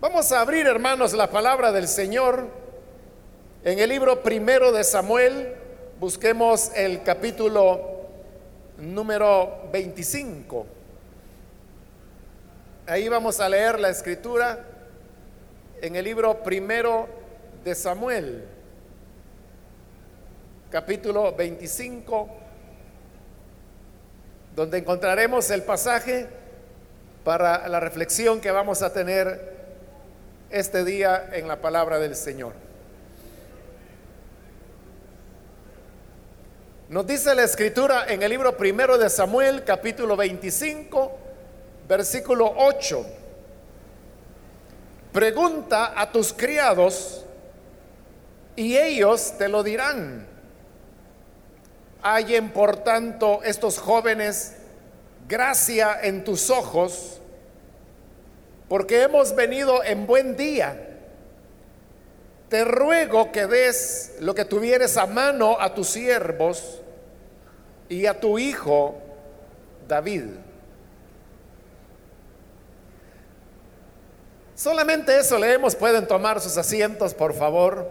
Vamos a abrir, hermanos, la palabra del Señor en el libro primero de Samuel. Busquemos el capítulo número 25. Ahí vamos a leer la escritura en el libro primero de Samuel, capítulo 25, donde encontraremos el pasaje para la reflexión que vamos a tener este día en la palabra del Señor. Nos dice la escritura en el libro primero de Samuel, capítulo 25, versículo 8. Pregunta a tus criados y ellos te lo dirán. Hallen por tanto estos jóvenes gracia en tus ojos, porque hemos venido en buen día. Te ruego que des lo que tuvieres a mano a tus siervos y a tu hijo David. Solamente eso leemos. Pueden tomar sus asientos, por favor.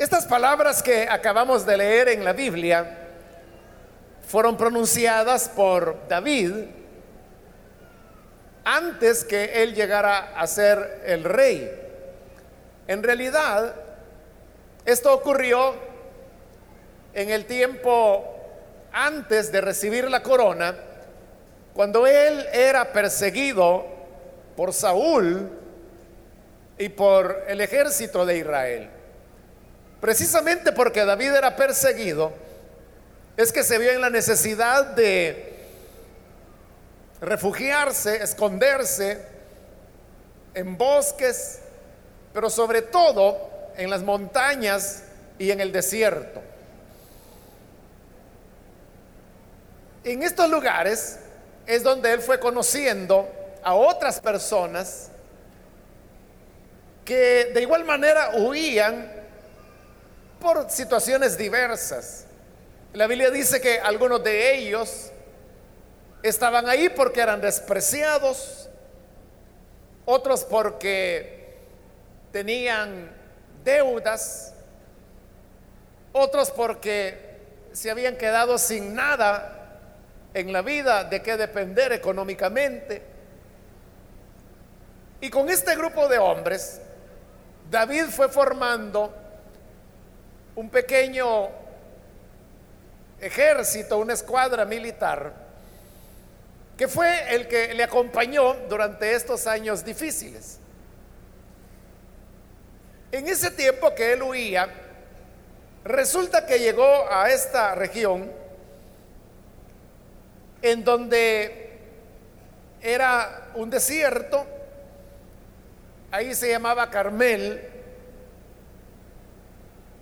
Estas palabras que acabamos de leer en la Biblia fueron pronunciadas por David antes que él llegara a ser el rey. En realidad, esto ocurrió en el tiempo antes de recibir la corona, cuando él era perseguido por Saúl y por el ejército de Israel. Precisamente porque David era perseguido, es que se vio en la necesidad de refugiarse, esconderse en bosques, pero sobre todo en las montañas y en el desierto. En estos lugares es donde él fue conociendo a otras personas que de igual manera huían por situaciones diversas. La Biblia dice que algunos de ellos estaban ahí porque eran despreciados, otros porque tenían deudas, otros porque se habían quedado sin nada en la vida de qué depender económicamente. Y con este grupo de hombres, David fue formando un pequeño ejército, una escuadra militar, que fue el que le acompañó durante estos años difíciles. En ese tiempo que él huía, resulta que llegó a esta región en donde era un desierto, ahí se llamaba Carmel,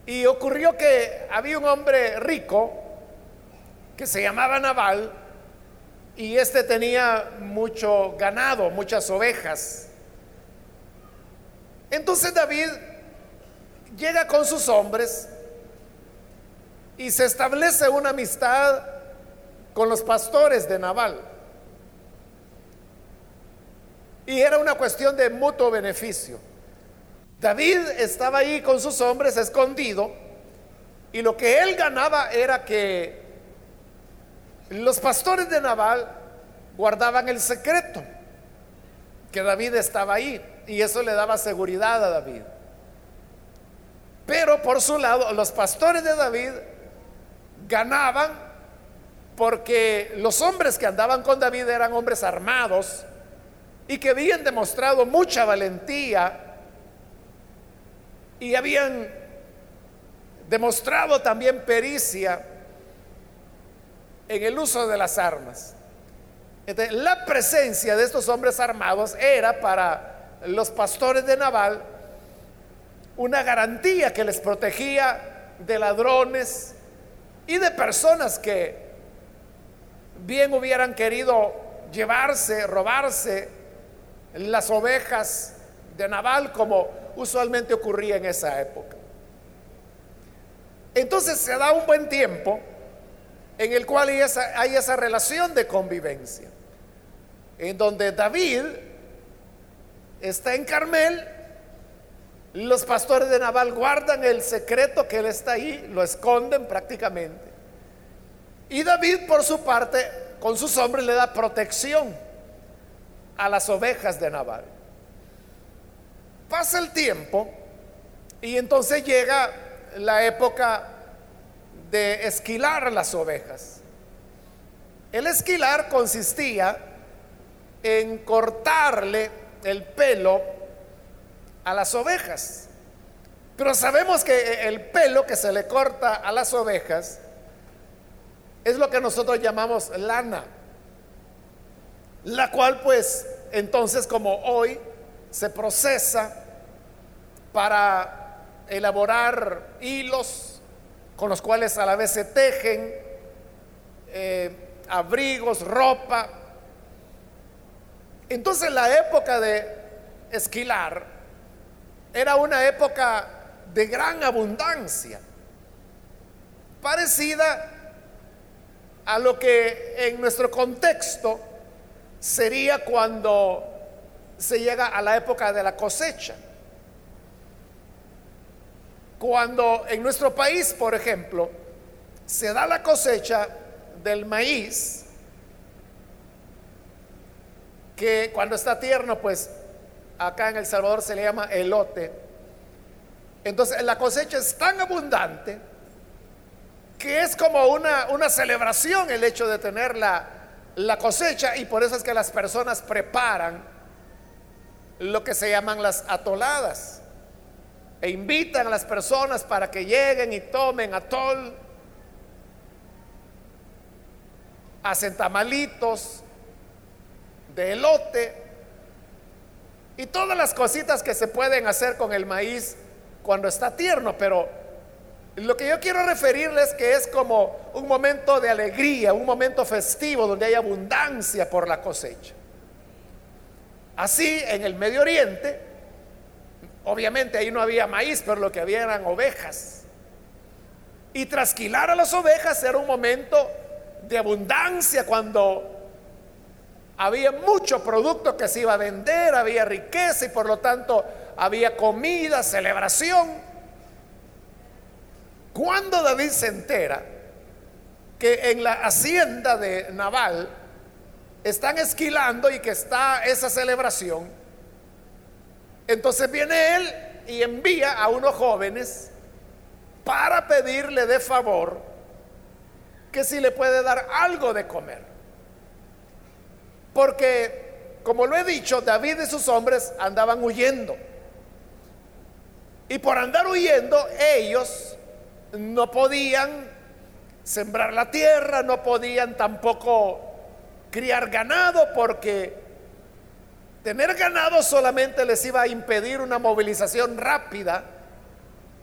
y ocurrió que había un hombre rico que se llamaba Naval y este tenía mucho ganado, muchas ovejas. Entonces David llega con sus hombres y se establece una amistad con los pastores de Naval. Y era una cuestión de mutuo beneficio. David estaba ahí con sus hombres escondido y lo que él ganaba era que los pastores de Nabal guardaban el secreto, que David estaba ahí y eso le daba seguridad a David. Pero por su lado, los pastores de David ganaban porque los hombres que andaban con David eran hombres armados y que habían demostrado mucha valentía y habían demostrado también pericia en el uso de las armas. Entonces, la presencia de estos hombres armados era para los pastores de Naval una garantía que les protegía de ladrones y de personas que bien hubieran querido llevarse, robarse las ovejas de Naval como usualmente ocurría en esa época. Entonces se da un buen tiempo en el cual hay esa, relación de convivencia, en donde David está en Carmel, los pastores de Naval guardan el secreto que él está ahí, lo esconden prácticamente. Y David, por su parte, con sus hombres le da protección a las ovejas de Naval. Pasa el tiempo y entonces llega la época de esquilar las ovejas. El esquilar consistía en cortarle el pelo a las ovejas. Pero sabemos que el pelo que se le corta a las ovejas es lo que nosotros llamamos lana, la cual pues entonces como hoy se procesa para elaborar hilos con los cuales a la vez se tejen eh, abrigos, ropa. Entonces la época de esquilar era una época de gran abundancia, parecida a lo que en nuestro contexto sería cuando se llega a la época de la cosecha. Cuando en nuestro país, por ejemplo, se da la cosecha del maíz, que cuando está tierno, pues acá en El Salvador se le llama elote. Entonces la cosecha es tan abundante que es como una, una celebración el hecho de tener la, la cosecha y por eso es que las personas preparan lo que se llaman las atoladas e invitan a las personas para que lleguen y tomen atol, hacen tamalitos de elote y todas las cositas que se pueden hacer con el maíz cuando está tierno, pero lo que yo quiero referirles que es como un momento de alegría, un momento festivo donde hay abundancia por la cosecha. Así en el Medio Oriente, Obviamente ahí no había maíz, pero lo que había eran ovejas. Y trasquilar a las ovejas era un momento de abundancia cuando había mucho producto que se iba a vender, había riqueza y por lo tanto había comida, celebración. Cuando David se entera que en la hacienda de Naval están esquilando y que está esa celebración, entonces viene él y envía a unos jóvenes para pedirle de favor que si le puede dar algo de comer. Porque, como lo he dicho, David y sus hombres andaban huyendo. Y por andar huyendo, ellos no podían sembrar la tierra, no podían tampoco criar ganado porque Tener ganado solamente les iba a impedir una movilización rápida,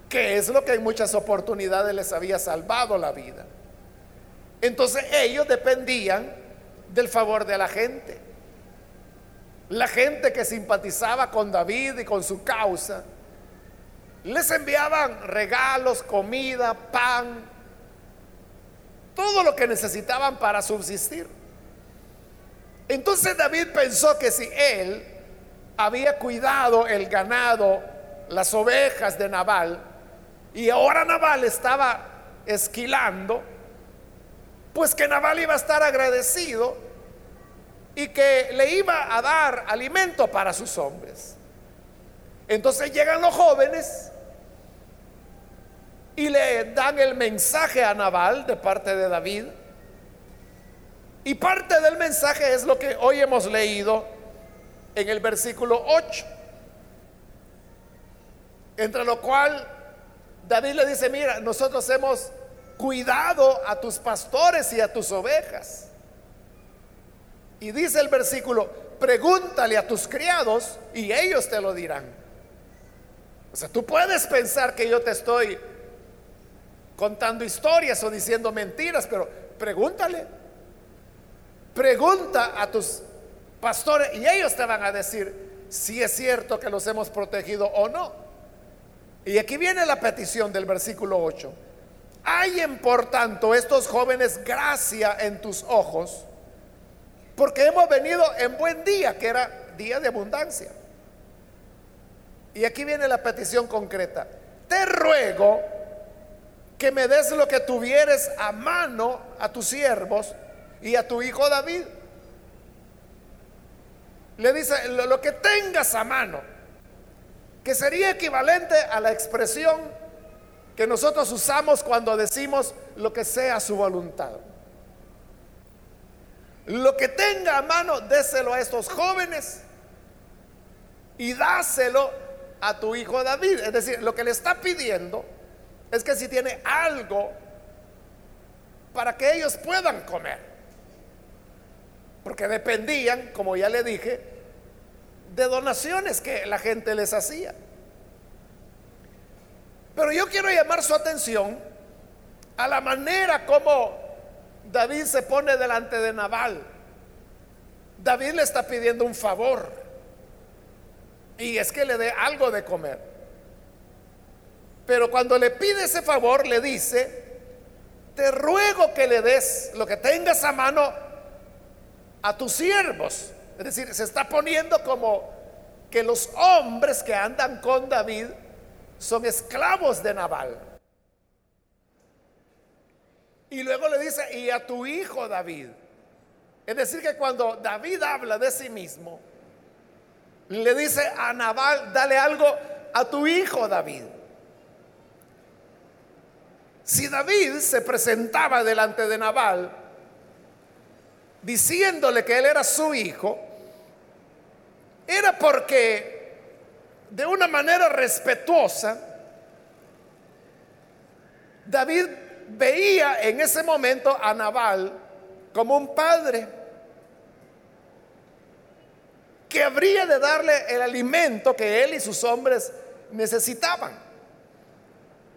que es lo que en muchas oportunidades les había salvado la vida. Entonces ellos dependían del favor de la gente. La gente que simpatizaba con David y con su causa, les enviaban regalos, comida, pan, todo lo que necesitaban para subsistir. Entonces David pensó que si él había cuidado el ganado, las ovejas de Nabal, y ahora Nabal estaba esquilando, pues que Nabal iba a estar agradecido y que le iba a dar alimento para sus hombres. Entonces llegan los jóvenes y le dan el mensaje a Nabal de parte de David y parte del mensaje es lo que hoy hemos leído en el versículo 8. Entre lo cual David le dice, mira, nosotros hemos cuidado a tus pastores y a tus ovejas. Y dice el versículo, pregúntale a tus criados y ellos te lo dirán. O sea, tú puedes pensar que yo te estoy contando historias o diciendo mentiras, pero pregúntale. Pregunta a tus pastores y ellos te van a decir si es cierto que los hemos protegido o no. Y aquí viene la petición del versículo 8. Hallen por tanto estos jóvenes gracia en tus ojos, porque hemos venido en buen día, que era día de abundancia. Y aquí viene la petición concreta. Te ruego que me des lo que tuvieres a mano a tus siervos y a tu hijo David. Le dice, lo, que tengas a mano, que sería equivalente a la expresión que nosotros usamos cuando decimos lo que sea su voluntad. Lo que tenga a mano, déselo a estos jóvenes y dáselo a tu hijo David. Es decir, lo que le está pidiendo es que si tiene algo para que ellos puedan comer. Porque dependían, como ya le dije, de donaciones que la gente les hacía. Pero yo quiero llamar su atención a la manera como David se pone delante de Nabal. David le está pidiendo un favor. Y es que le dé algo de comer. Pero cuando le pide ese favor, le dice, te ruego que le des lo que tengas a mano a tus siervos. Es decir, se está poniendo como que los hombres que andan con David son esclavos de Nabal. Y luego le dice, y a tu hijo David. Es decir, que cuando David habla de sí mismo, le dice a Nabal, dale algo a tu hijo David. Si David se presentaba delante de Nabal diciéndole que él era su hijo, era porque de una manera respetuosa, David veía en ese momento a Nabal como un padre que habría de darle el alimento que él y sus hombres necesitaban.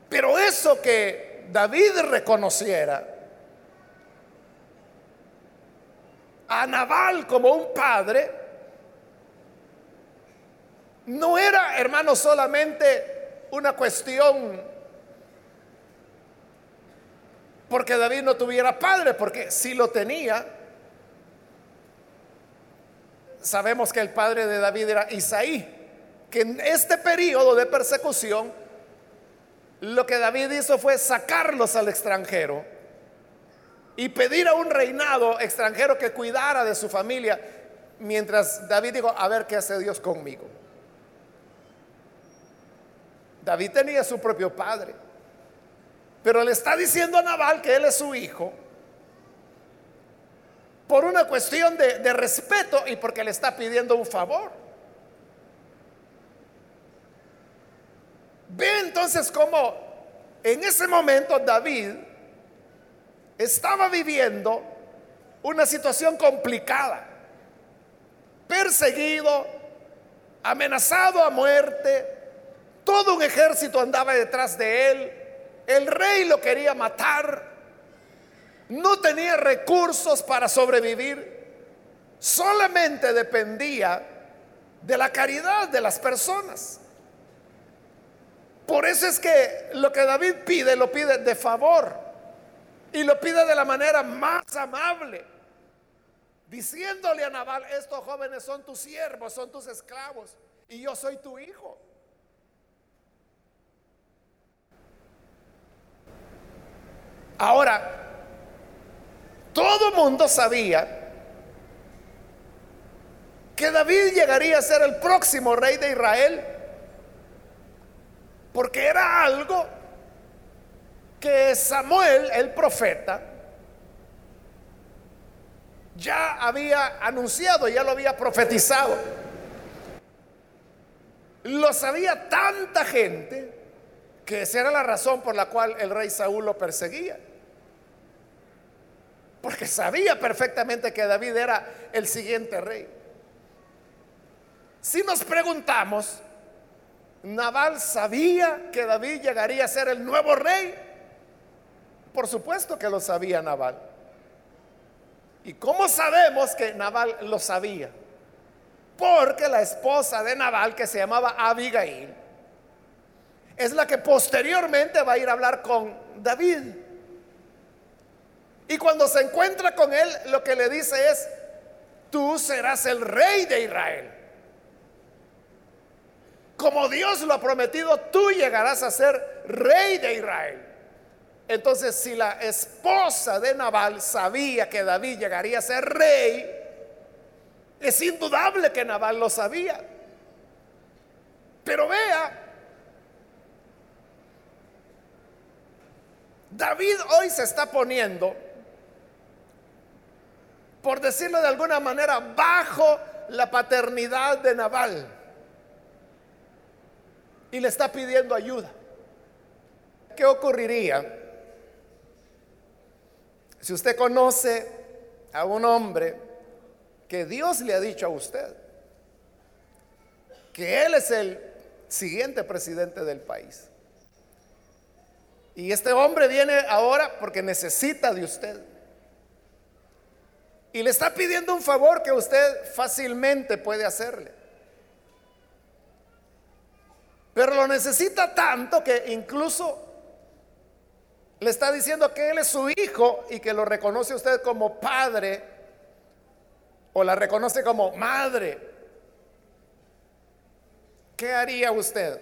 Pero eso que David reconociera a Nabal como un padre, no era, hermano, solamente una cuestión porque David no tuviera padre, porque si lo tenía, sabemos que el padre de David era Isaí, que en este periodo de persecución, lo que David hizo fue sacarlos al extranjero y pedir a un reinado extranjero que cuidara de su familia, mientras David dijo, a ver qué hace Dios conmigo. David tenía su propio padre. Pero le está diciendo a Nabal que él es su hijo por una cuestión de, de, respeto y porque le está pidiendo un favor. Ve entonces cómo en ese momento David estaba viviendo una situación complicada, perseguido, amenazado a muerte, todo un ejército andaba detrás de él. El rey lo quería matar. No tenía recursos para sobrevivir. Solamente dependía de la caridad de las personas. Por eso es que lo que David pide, lo pide de favor. Y lo pide de la manera más amable. Diciéndole a Nabal, estos jóvenes son tus siervos, son tus esclavos. Y yo soy tu hijo. Ahora, todo mundo sabía que David llegaría a ser el próximo rey de Israel, porque era algo que Samuel, el profeta, ya había anunciado, ya lo había profetizado. Lo sabía tanta gente que esa era la razón por la cual el rey Saúl lo perseguía porque sabía perfectamente que David era el siguiente rey. Si nos preguntamos, ¿Naval sabía que David llegaría a ser el nuevo rey? Por supuesto que lo sabía Naval. ¿Y cómo sabemos que Naval lo sabía? Porque la esposa de Naval, que se llamaba Abigail, es la que posteriormente va a ir a hablar con David. Y cuando se encuentra con él, lo que le dice es, tú serás el rey de Israel. Como Dios lo ha prometido, tú llegarás a ser rey de Israel. Entonces, si la esposa de Nabal sabía que David llegaría a ser rey, es indudable que Nabal lo sabía. Pero vea, David hoy se está poniendo, por decirlo de alguna manera, bajo la paternidad de Nabal. Y le está pidiendo ayuda. ¿Qué ocurriría si usted conoce a un hombre que Dios le ha dicho a usted que él es el siguiente presidente del país? Y este hombre viene ahora porque necesita de usted. Y le está pidiendo un favor que usted fácilmente puede hacerle. Pero lo necesita tanto que incluso le está diciendo que él es su hijo y que lo reconoce usted como padre o la reconoce como madre. ¿Qué haría usted?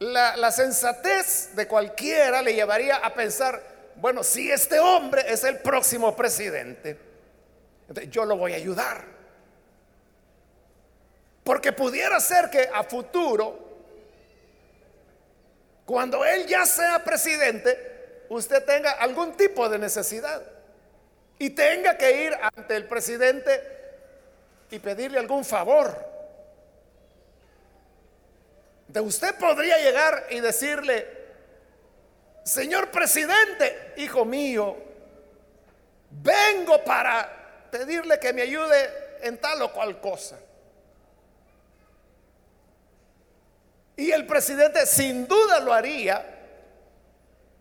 La, sensatez de cualquiera le llevaría a pensar, bueno, si este hombre es el próximo presidente, yo lo voy a ayudar. Porque pudiera ser que a futuro, cuando él ya sea presidente, usted tenga algún tipo de necesidad y tenga que ir ante el presidente y pedirle algún favor. De usted podría llegar y decirle, señor presidente, hijo mío, vengo para pedirle que me ayude en tal o cual cosa. Y el presidente sin duda lo haría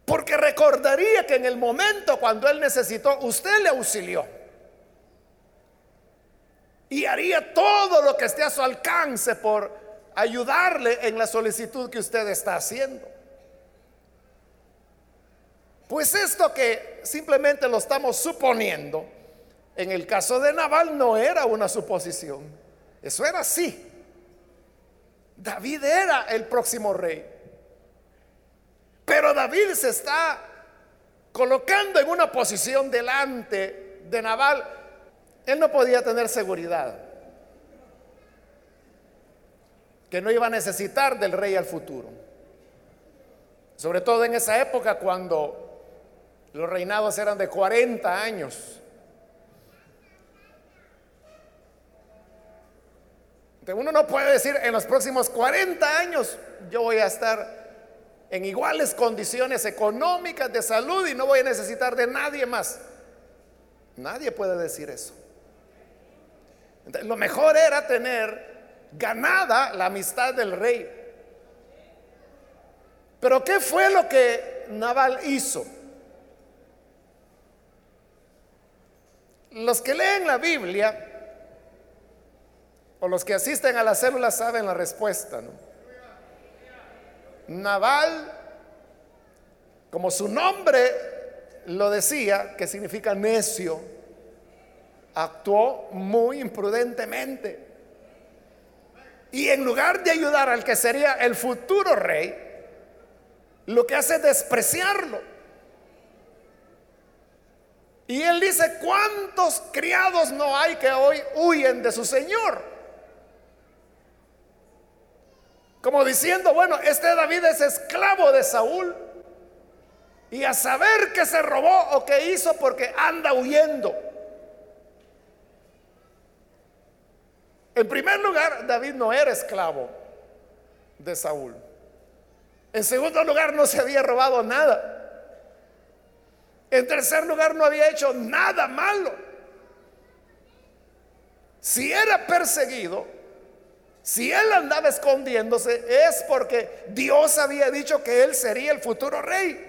porque recordaría que en el momento cuando él necesitó, usted le auxilió. Y haría todo lo que esté a su alcance por ayudarle en la solicitud que usted está haciendo. Pues esto que simplemente lo estamos suponiendo, en el caso de Naval no era una suposición, eso era así. David era el próximo rey. Pero David se está colocando en una posición delante de Naval. Él no podía tener seguridad que no iba a necesitar del rey al futuro. Sobre todo en esa época cuando los reinados eran de 40 años. Uno no puede decir en los próximos 40 años yo voy a estar en iguales condiciones económicas de salud y no voy a necesitar de nadie más. Nadie puede decir eso. lo mejor era tener ganada la amistad del rey. Pero ¿qué fue lo que Naval hizo? Los que leen la Biblia o los que asisten a la célula saben la respuesta. Naval, como su nombre lo decía, que significa necio, actuó muy imprudentemente. Y en lugar de ayudar al que sería el futuro rey, lo que hace es despreciarlo. Y él dice, ¿cuántos criados no hay que hoy huyen de su señor? Como diciendo, bueno, este David es esclavo de Saúl. Y a saber que se robó o que hizo porque anda huyendo. En primer lugar, David no era esclavo de Saúl. En segundo lugar, no se había robado nada. En tercer lugar, no había hecho nada malo. Si era perseguido, si él andaba escondiéndose, es porque Dios había dicho que él sería el futuro rey.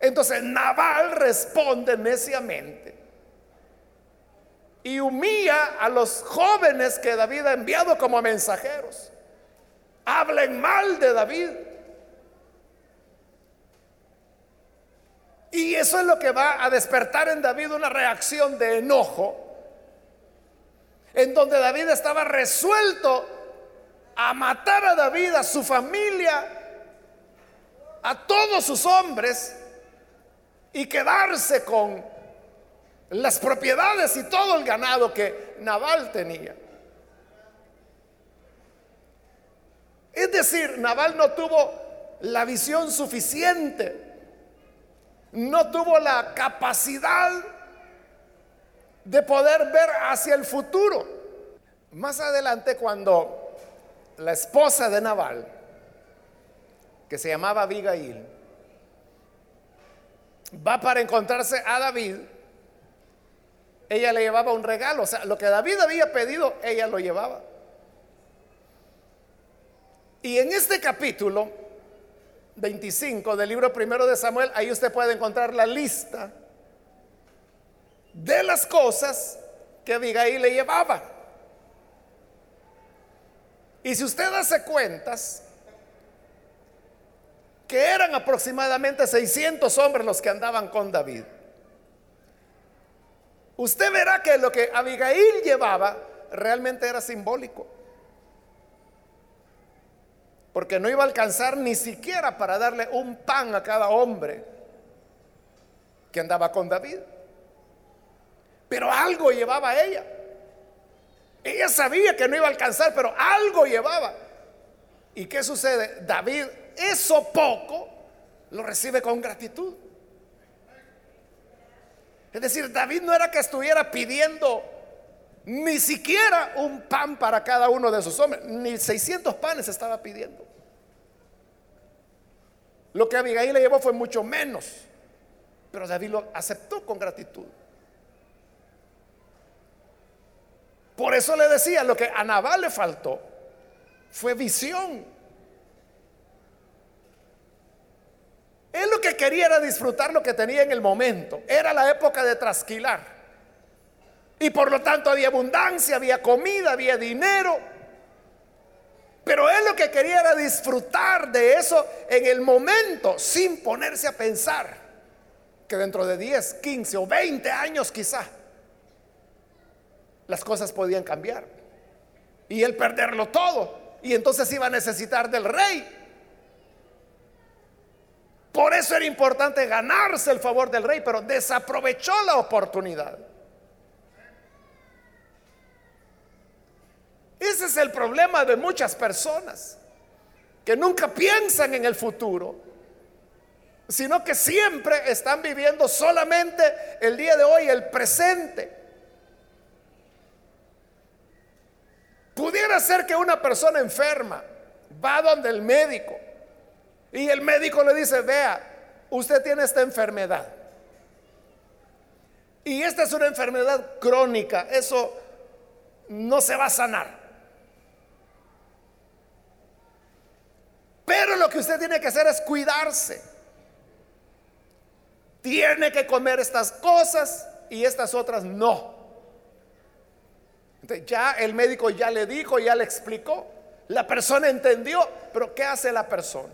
Entonces Naval responde neciamente y humilla a los jóvenes que David ha enviado como mensajeros. Hablen mal de David. Y eso es lo que va a despertar en David una reacción de enojo, en donde David estaba resuelto a matar a David, a su familia, a todos sus hombres y quedarse con las propiedades y todo el ganado que Naval tenía. Es decir, Naval no tuvo la visión suficiente no tuvo la capacidad de poder ver hacia el futuro. Más adelante, cuando la esposa de Naval, que se llamaba Abigail, va para encontrarse a David, ella le llevaba un regalo, o sea, lo que David había pedido, ella lo llevaba. Y en este capítulo, 25 del libro primero de Samuel, ahí usted puede encontrar la lista de las cosas que Abigail le llevaba. Y si usted hace cuentas, que eran aproximadamente 600 hombres los que andaban con David, usted verá que lo que Abigail llevaba realmente era simbólico porque no iba a alcanzar ni siquiera para darle un pan a cada hombre que andaba con David. Pero algo llevaba ella. Ella sabía que no iba a alcanzar, pero algo llevaba. ¿Y qué sucede? David, eso poco, lo recibe con gratitud. Es decir, David no era que estuviera pidiendo ni siquiera un pan para cada uno de sus hombres, ni 600 panes estaba pidiendo. Lo que Abigail le llevó fue mucho menos, pero David lo aceptó con gratitud. Por eso le decía, lo que a Nabal le faltó fue visión. Él lo que quería era disfrutar lo que tenía en el momento. Era la época de trasquilar. Y por lo tanto había abundancia, había comida, había dinero. Pero él lo que quería era disfrutar de eso en el momento, sin ponerse a pensar que dentro de 10, 15 o 20 años quizá las cosas podían cambiar. Y él perderlo todo. Y entonces iba a necesitar del rey. Por eso era importante ganarse el favor del rey, pero desaprovechó la oportunidad. Ese es el problema de muchas personas, que nunca piensan en el futuro, sino que siempre están viviendo solamente el día de hoy, el presente. Pudiera ser que una persona enferma va donde el médico y el médico le dice, vea, usted tiene esta enfermedad. Y esta es una enfermedad crónica, eso no se va a sanar. Pero lo que usted tiene que hacer es cuidarse. Tiene que comer estas cosas y estas otras no. Entonces ya el médico ya le dijo, ya le explicó. La persona entendió, pero ¿qué hace la persona?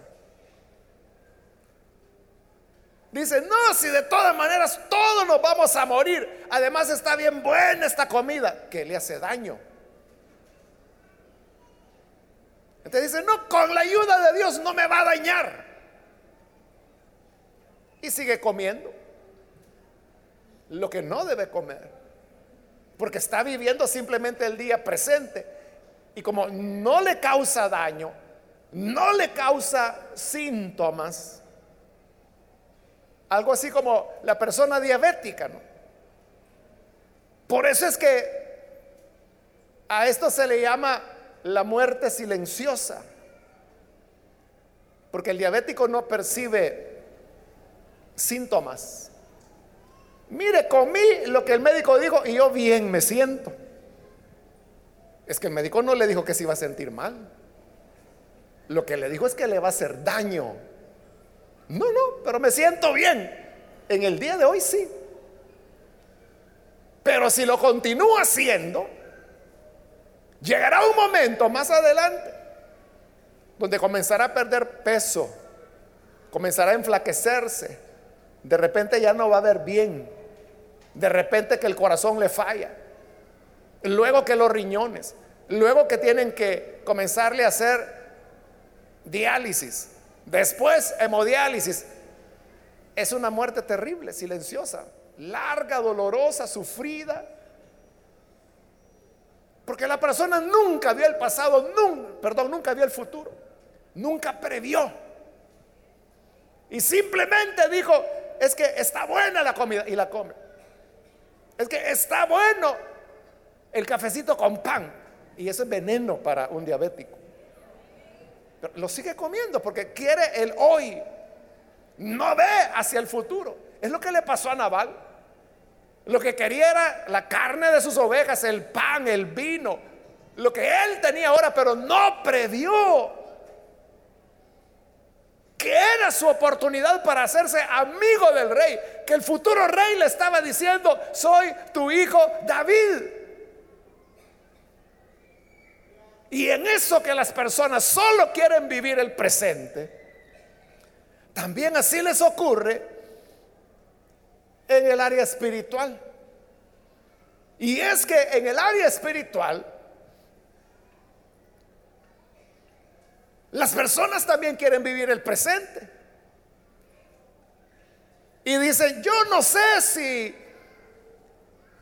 Dice, no, si de todas maneras todos nos vamos a morir. Además está bien buena esta comida, que le hace daño. Te dice, no, con la ayuda de Dios no me va a dañar. Y sigue comiendo lo que no debe comer. Porque está viviendo simplemente el día presente. Y como no le causa daño, no le causa síntomas. Algo así como la persona diabética, ¿no? Por eso es que a esto se le llama la muerte silenciosa. Porque el diabético no percibe síntomas. Mire, comí lo que el médico dijo y yo bien me siento. Es que el médico no le dijo que se iba a sentir mal. Lo que le dijo es que le va a hacer daño. No, no, pero me siento bien. En el día de hoy sí. Pero si lo continúa haciendo, llegará un momento más adelante donde comenzará a perder peso, comenzará a enflaquecerse, de repente ya no va a ver bien, de repente que el corazón le falla, luego que los riñones, luego que tienen que comenzarle a hacer diálisis, después hemodiálisis. Es una muerte terrible, silenciosa, larga, dolorosa, sufrida. Porque la persona nunca vio el pasado, nunca, perdón, nunca vio el futuro, nunca previó. Y simplemente dijo, es que está buena la comida y la come. Es que está bueno el cafecito con pan y eso es veneno para un diabético. Pero lo sigue comiendo porque quiere el hoy. No ve hacia el futuro. Es lo que le pasó a Naval. Lo que quería era la carne de sus ovejas, el pan, el vino. Lo que él tenía ahora, pero no previó que era su oportunidad para hacerse amigo del rey, que el futuro rey le estaba diciendo, soy tu hijo David. Y en eso que las personas solo quieren vivir el presente, también así les ocurre en el área espiritual. Y es que en el área espiritual, las personas también quieren vivir el presente. Y dicen, yo no sé si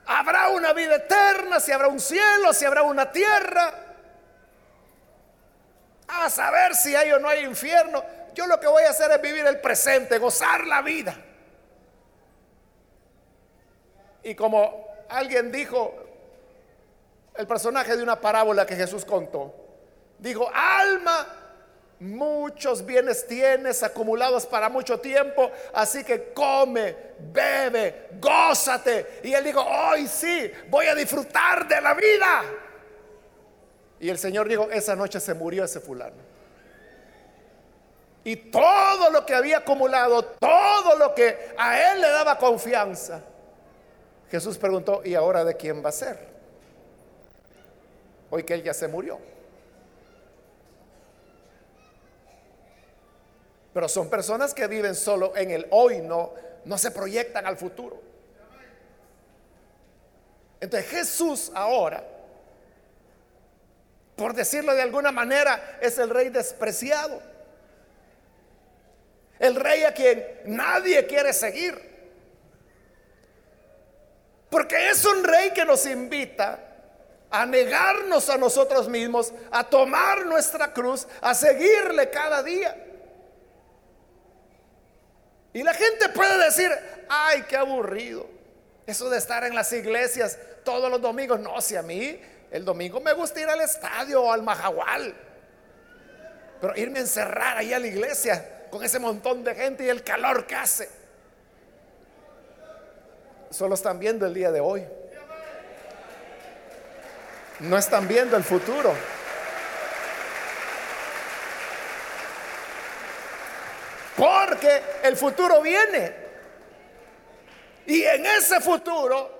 habrá una vida eterna, si habrá un cielo, si habrá una tierra a saber si hay o no hay infierno. Yo lo que voy a hacer es vivir el presente, gozar la vida. Y como alguien dijo, el personaje de una parábola que Jesús contó, dijo, alma, muchos bienes tienes acumulados para mucho tiempo, así que come, bebe, gózate. Y él dijo, hoy sí, voy a disfrutar de la vida. Y el Señor dijo, esa noche se murió ese fulano. Y todo lo que había acumulado, todo lo que a él le daba confianza, Jesús preguntó, ¿y ahora de quién va a ser? Hoy que él ya se murió. Pero son personas que viven solo en el hoy, no, no se proyectan al futuro. Entonces Jesús ahora por decirlo de alguna manera, es el rey despreciado. El rey a quien nadie quiere seguir. Porque es un rey que nos invita a negarnos a nosotros mismos, a tomar nuestra cruz, a seguirle cada día. Y la gente puede decir, ay, qué aburrido. Eso de estar en las iglesias todos los domingos. No, si a mí el domingo me gusta ir al estadio o al Majagual. Pero irme a encerrar ahí a la iglesia con ese montón de gente y el calor que hace. Solo están viendo el día de hoy. No están viendo el futuro. Porque el futuro viene. Y en ese futuro,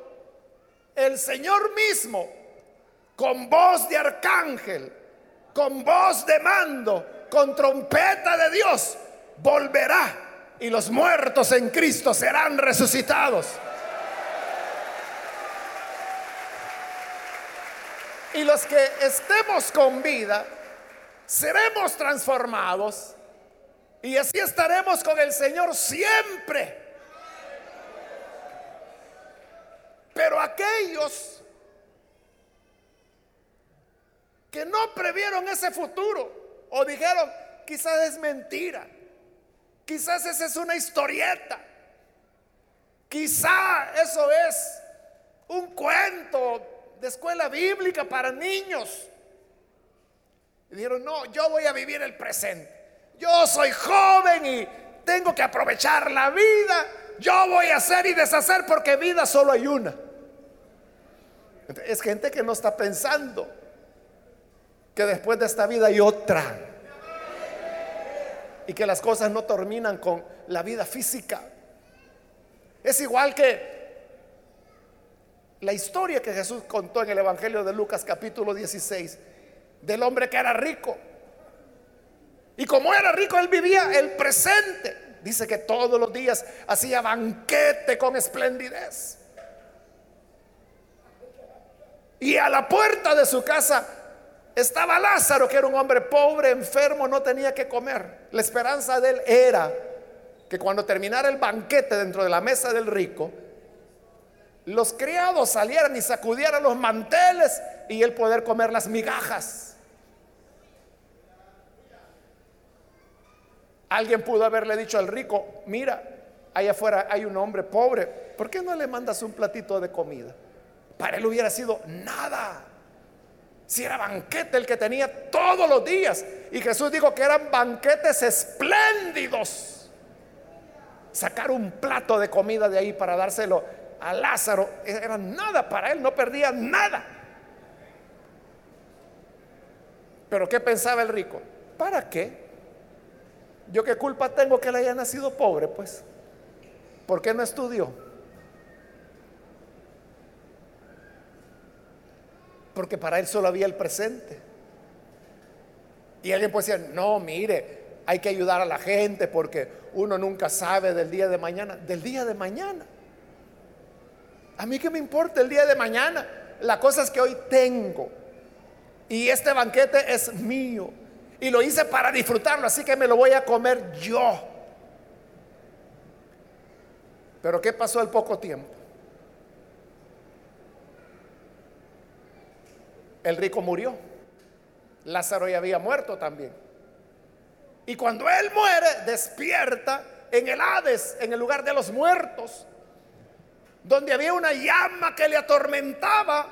el Señor mismo con voz de arcángel, con voz de mando, con trompeta de Dios, volverá y los muertos en Cristo serán resucitados. Y los que estemos con vida, seremos transformados y así estaremos con el Señor siempre. Pero aquellos que no previeron ese futuro o dijeron, quizás es mentira, quizás esa es una historieta, quizá eso es un cuento de escuela bíblica para niños. Y dijeron, no, yo voy a vivir el presente. Yo soy joven y tengo que aprovechar la vida. Yo voy a hacer y deshacer porque vida solo hay una. Es gente que no está pensando que después de esta vida hay otra. Y que las cosas no terminan con la vida física. Es igual que la historia que Jesús contó en el Evangelio de Lucas capítulo 16 del hombre que era rico. Y como era rico, él vivía el presente. Dice que todos los días hacía banquete con esplendidez. Y a la puerta de su casa estaba Lázaro, que era un hombre pobre, enfermo, no tenía que comer. La esperanza de él era que cuando terminara el banquete dentro de la mesa del rico, los criados salieran y sacudieran los manteles y él poder comer las migajas. Alguien pudo haberle dicho al rico, mira, allá afuera hay un hombre pobre, ¿por qué no le mandas un platito de comida? Para él hubiera sido nada. Si era banquete el que tenía todos los días. Y Jesús dijo que eran banquetes espléndidos. Sacar un plato de comida de ahí para dárselo a Lázaro era nada para él, no perdía nada. Pero ¿qué pensaba el rico? ¿Para qué? Yo qué culpa tengo que él haya nacido pobre, pues. ¿Por qué no estudió? Porque para él solo había el presente. Y alguien puede decir, no, mire, hay que ayudar a la gente porque uno nunca sabe del día de mañana. Del día de mañana. A mí qué me importa el día de mañana. La cosa es que hoy tengo. Y este banquete es mío. Y lo hice para disfrutarlo, así que me lo voy a comer yo. Pero ¿qué pasó al poco tiempo? El rico murió. Lázaro ya había muerto también. Y cuando él muere, despierta en el Hades, en el lugar de los muertos, donde había una llama que le atormentaba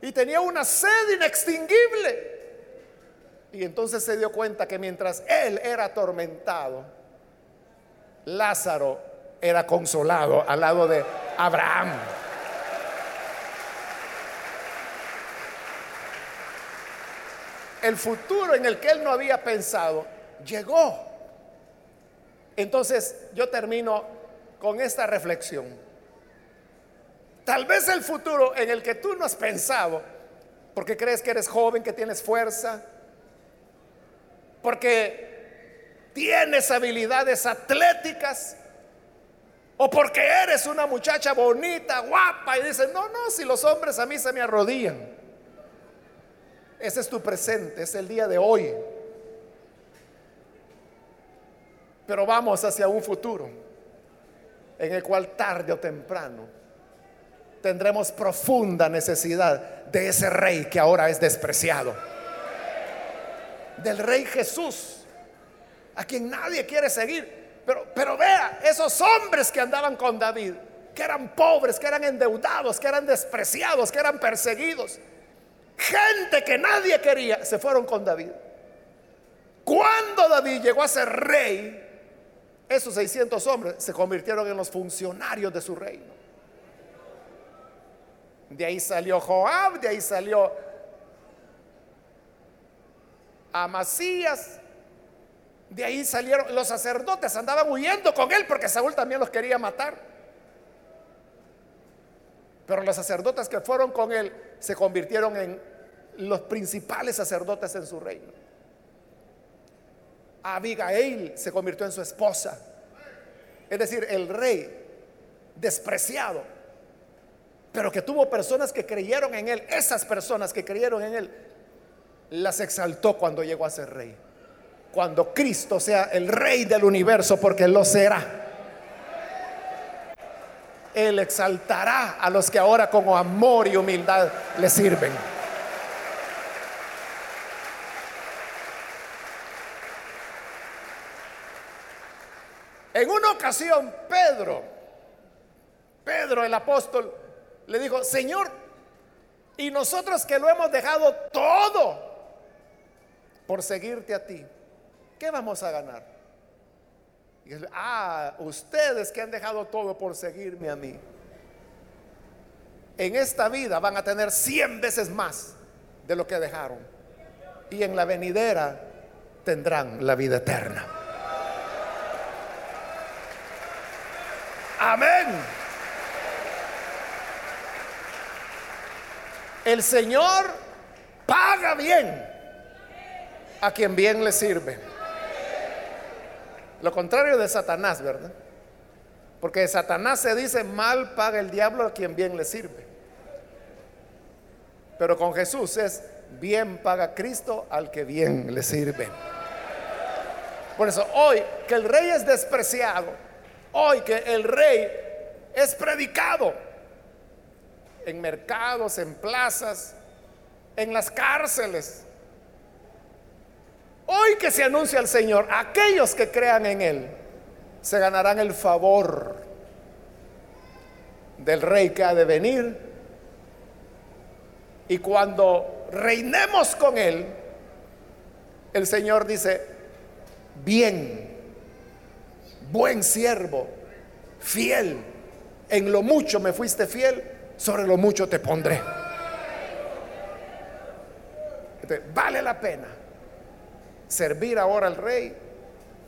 y tenía una sed inextinguible. Y entonces se dio cuenta que mientras él era atormentado, Lázaro era consolado al lado de Abraham. El futuro en el que él no había pensado llegó. Entonces yo termino con esta reflexión. Tal vez el futuro en el que tú no has pensado, porque crees que eres joven, que tienes fuerza, porque tienes habilidades atléticas o porque eres una muchacha bonita, guapa y dices, no, no, si los hombres a mí se me arrodillan. Ese es tu presente, es el día de hoy. Pero vamos hacia un futuro en el cual tarde o temprano tendremos profunda necesidad de ese rey que ahora es despreciado del rey Jesús, a quien nadie quiere seguir. Pero, pero vea, esos hombres que andaban con David, que eran pobres, que eran endeudados, que eran despreciados, que eran perseguidos, gente que nadie quería, se fueron con David. Cuando David llegó a ser rey, esos 600 hombres se convirtieron en los funcionarios de su reino. De ahí salió Joab, de ahí salió Amasías. De ahí salieron los sacerdotes, andaban huyendo con él porque Saúl también los quería matar. Pero los sacerdotes que fueron con él se convirtieron en los principales sacerdotes en su reino. Abigail se convirtió en su esposa. Es decir, el rey despreciado, pero que tuvo personas que creyeron en él. Esas personas que creyeron en él las exaltó cuando llegó a ser rey. Cuando Cristo sea el rey del universo, porque lo será. Él exaltará a los que ahora como amor y humildad le sirven. En una ocasión, Pedro, Pedro el apóstol, le dijo, Señor, y nosotros que lo hemos dejado todo por seguirte a ti, ¿qué vamos a ganar? Y ah, ustedes que han dejado todo por seguirme a mí, en esta vida van a tener cien veces más de lo que dejaron. Y en la venidera tendrán la vida eterna. Amén. El Señor paga bien a quien bien le sirve. Lo contrario de Satanás, ¿verdad? Porque de Satanás se dice, mal paga el diablo a quien bien le sirve. Pero con Jesús es, bien paga Cristo al que bien le sirve. Por eso hoy que el rey es despreciado, hoy que el rey es predicado en mercados, en plazas, en las cárceles. Hoy que se anuncia al Señor, aquellos que crean en Él se ganarán el favor del rey que ha de venir. Y cuando reinemos con Él, el Señor dice, bien, buen siervo, fiel, en lo mucho me fuiste fiel, sobre lo mucho te pondré. vale la pena servir ahora al rey,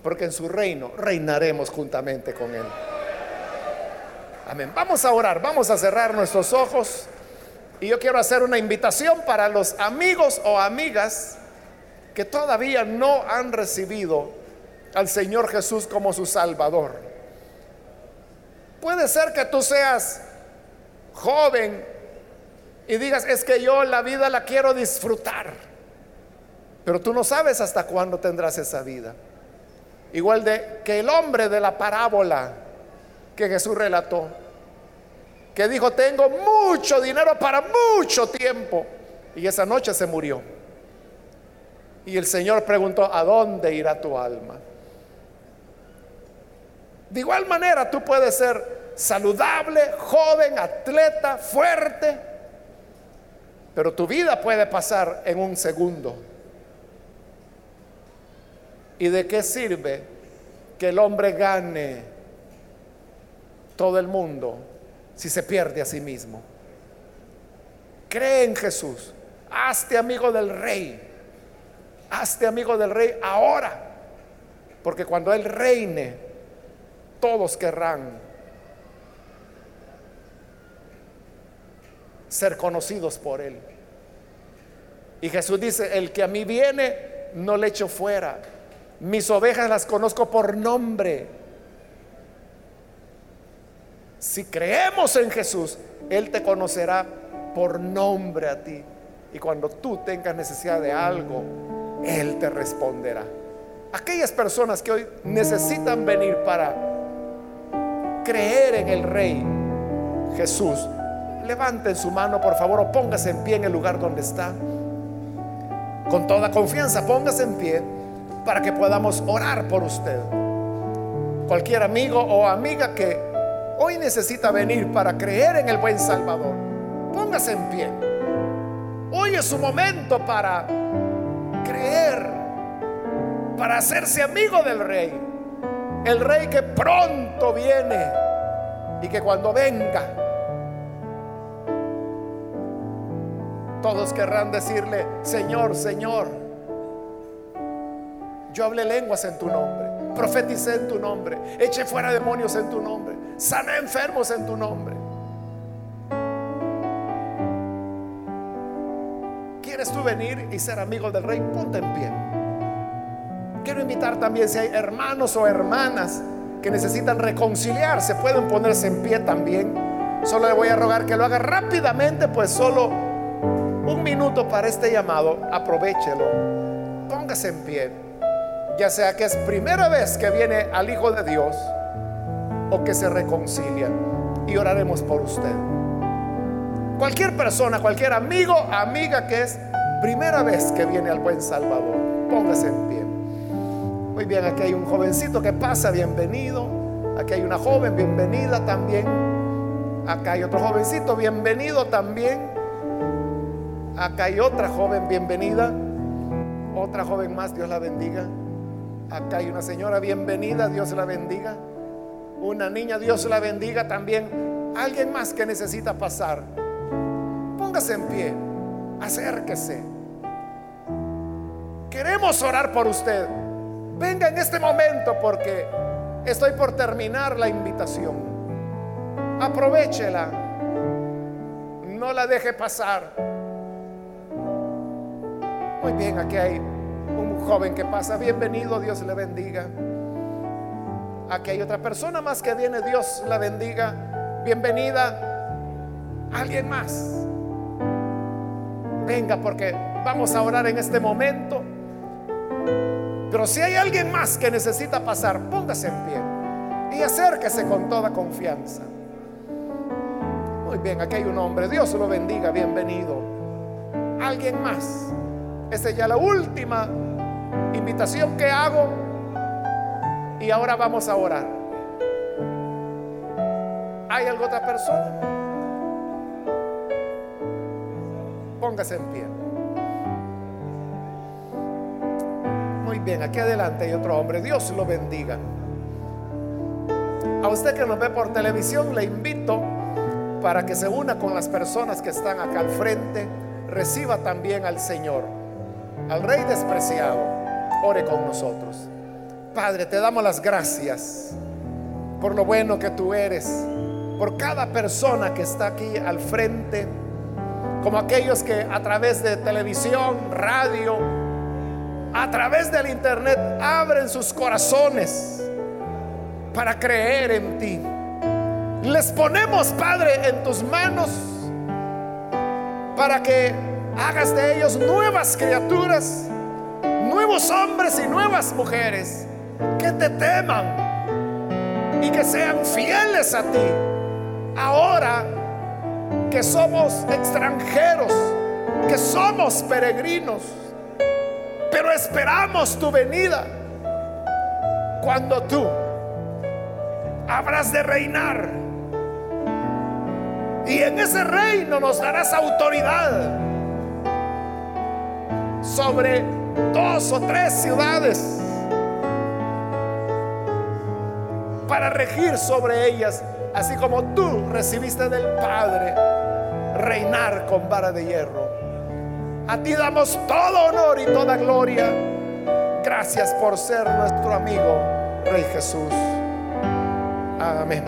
porque en su reino reinaremos juntamente con él. Amén. Vamos a orar, vamos a cerrar nuestros ojos. Y yo quiero hacer una invitación para los amigos o amigas que todavía no han recibido al Señor Jesús como su Salvador. Puede ser que tú seas joven y digas, es que yo la vida la quiero disfrutar, pero tú no sabes hasta cuándo tendrás esa vida. Igual de que el hombre de la parábola que Jesús relató, que dijo, tengo mucho dinero para mucho tiempo, y esa noche se murió. Y el Señor preguntó, ¿a dónde irá tu alma? De igual manera, tú puedes ser saludable, joven, atleta, fuerte, pero tu vida puede pasar en un segundo. ¿Y de qué sirve que el hombre gane todo el mundo si se pierde a sí mismo? Cree en Jesús, hazte amigo del rey, hazte amigo del rey ahora, porque cuando Él reine, todos querrán ser conocidos por Él. Y Jesús dice, el que a mí viene, no le echo fuera. Mis ovejas las conozco por nombre. Si creemos en Jesús, Él te conocerá por nombre a ti. Y cuando tú tengas necesidad de algo, Él te responderá. Aquellas personas que hoy necesitan venir para creer en el Rey Jesús, levanten su mano por favor o póngase en pie en el lugar donde está. Con toda confianza, póngase en pie para que podamos orar por usted. Cualquier amigo o amiga que hoy necesita venir para creer en el buen Salvador, póngase en pie. Hoy es su momento para creer, para hacerse amigo del Rey el rey que pronto viene y que cuando venga, todos querrán decirle, Señor, Señor, yo hablé lenguas en tu nombre, profeticé en tu nombre, eché fuera demonios en tu nombre, sané enfermos en tu nombre. ¿Quieres tú venir y ser amigo del rey? Ponte en pie. Quiero invitar también si hay hermanos o hermanas que necesitan reconciliarse, pueden ponerse en pie también. Solo le voy a rogar que lo haga rápidamente, pues solo un minuto para este llamado, aprovechelo. Póngase en pie. Ya sea que es primera vez que viene al Hijo de Dios o que se reconcilia. Y oraremos por usted. Cualquier persona, cualquier amigo, amiga que es primera vez que viene al buen Salvador, póngase en pie. Muy bien, aquí hay un jovencito que pasa, bienvenido. Aquí hay una joven, bienvenida también. Acá hay otro jovencito, bienvenido también. Acá hay otra joven, bienvenida. Otra joven más, Dios la bendiga. Acá hay una señora, bienvenida, Dios la bendiga. Una niña, Dios la bendiga también. Alguien más que necesita pasar. Póngase en pie, acérquese. Queremos orar por usted. Venga en este momento porque estoy por terminar la invitación. Aprovechela. No la deje pasar. Muy bien, aquí hay joven que pasa. Bienvenido, Dios le bendiga. Aquí hay otra persona más que viene, Dios la bendiga. Bienvenida. Alguien más. Venga, porque vamos a orar en este momento. Pero si hay alguien más que necesita pasar, póngase en pie y acérquese con toda confianza. Muy bien, aquí hay un hombre. Dios lo bendiga, bienvenido. Alguien más. Esta es ya la última invitación que hago. Y ahora vamos a orar. ¿Hay alguna otra persona? Póngase en pie. Muy bien, aquí adelante hay otro hombre. Dios lo bendiga. A usted que nos ve por televisión, le invito para que se una con las personas que están acá al frente, reciba también al Señor, al Rey despreciado. Ore con nosotros. Padre, te damos las gracias por lo bueno que tú eres, por cada persona que está aquí al frente, como aquellos que a través de televisión, radio, a través del internet abren sus corazones para creer en ti. Les ponemos, Padre, en tus manos para que hagas de ellos nuevas criaturas, nuevos hombres y nuevas mujeres que te teman y que sean fieles a ti. Ahora que somos extranjeros, que somos peregrinos, pero esperamos tu venida cuando tú habrás de reinar y en ese reino nos darás autoridad sobre dos o tres ciudades para regir sobre ellas, así como tú recibiste del Padre reinar con vara de hierro. A ti damos todo honor y toda gloria. Gracias por ser nuestro amigo, Rey Jesús. Amén.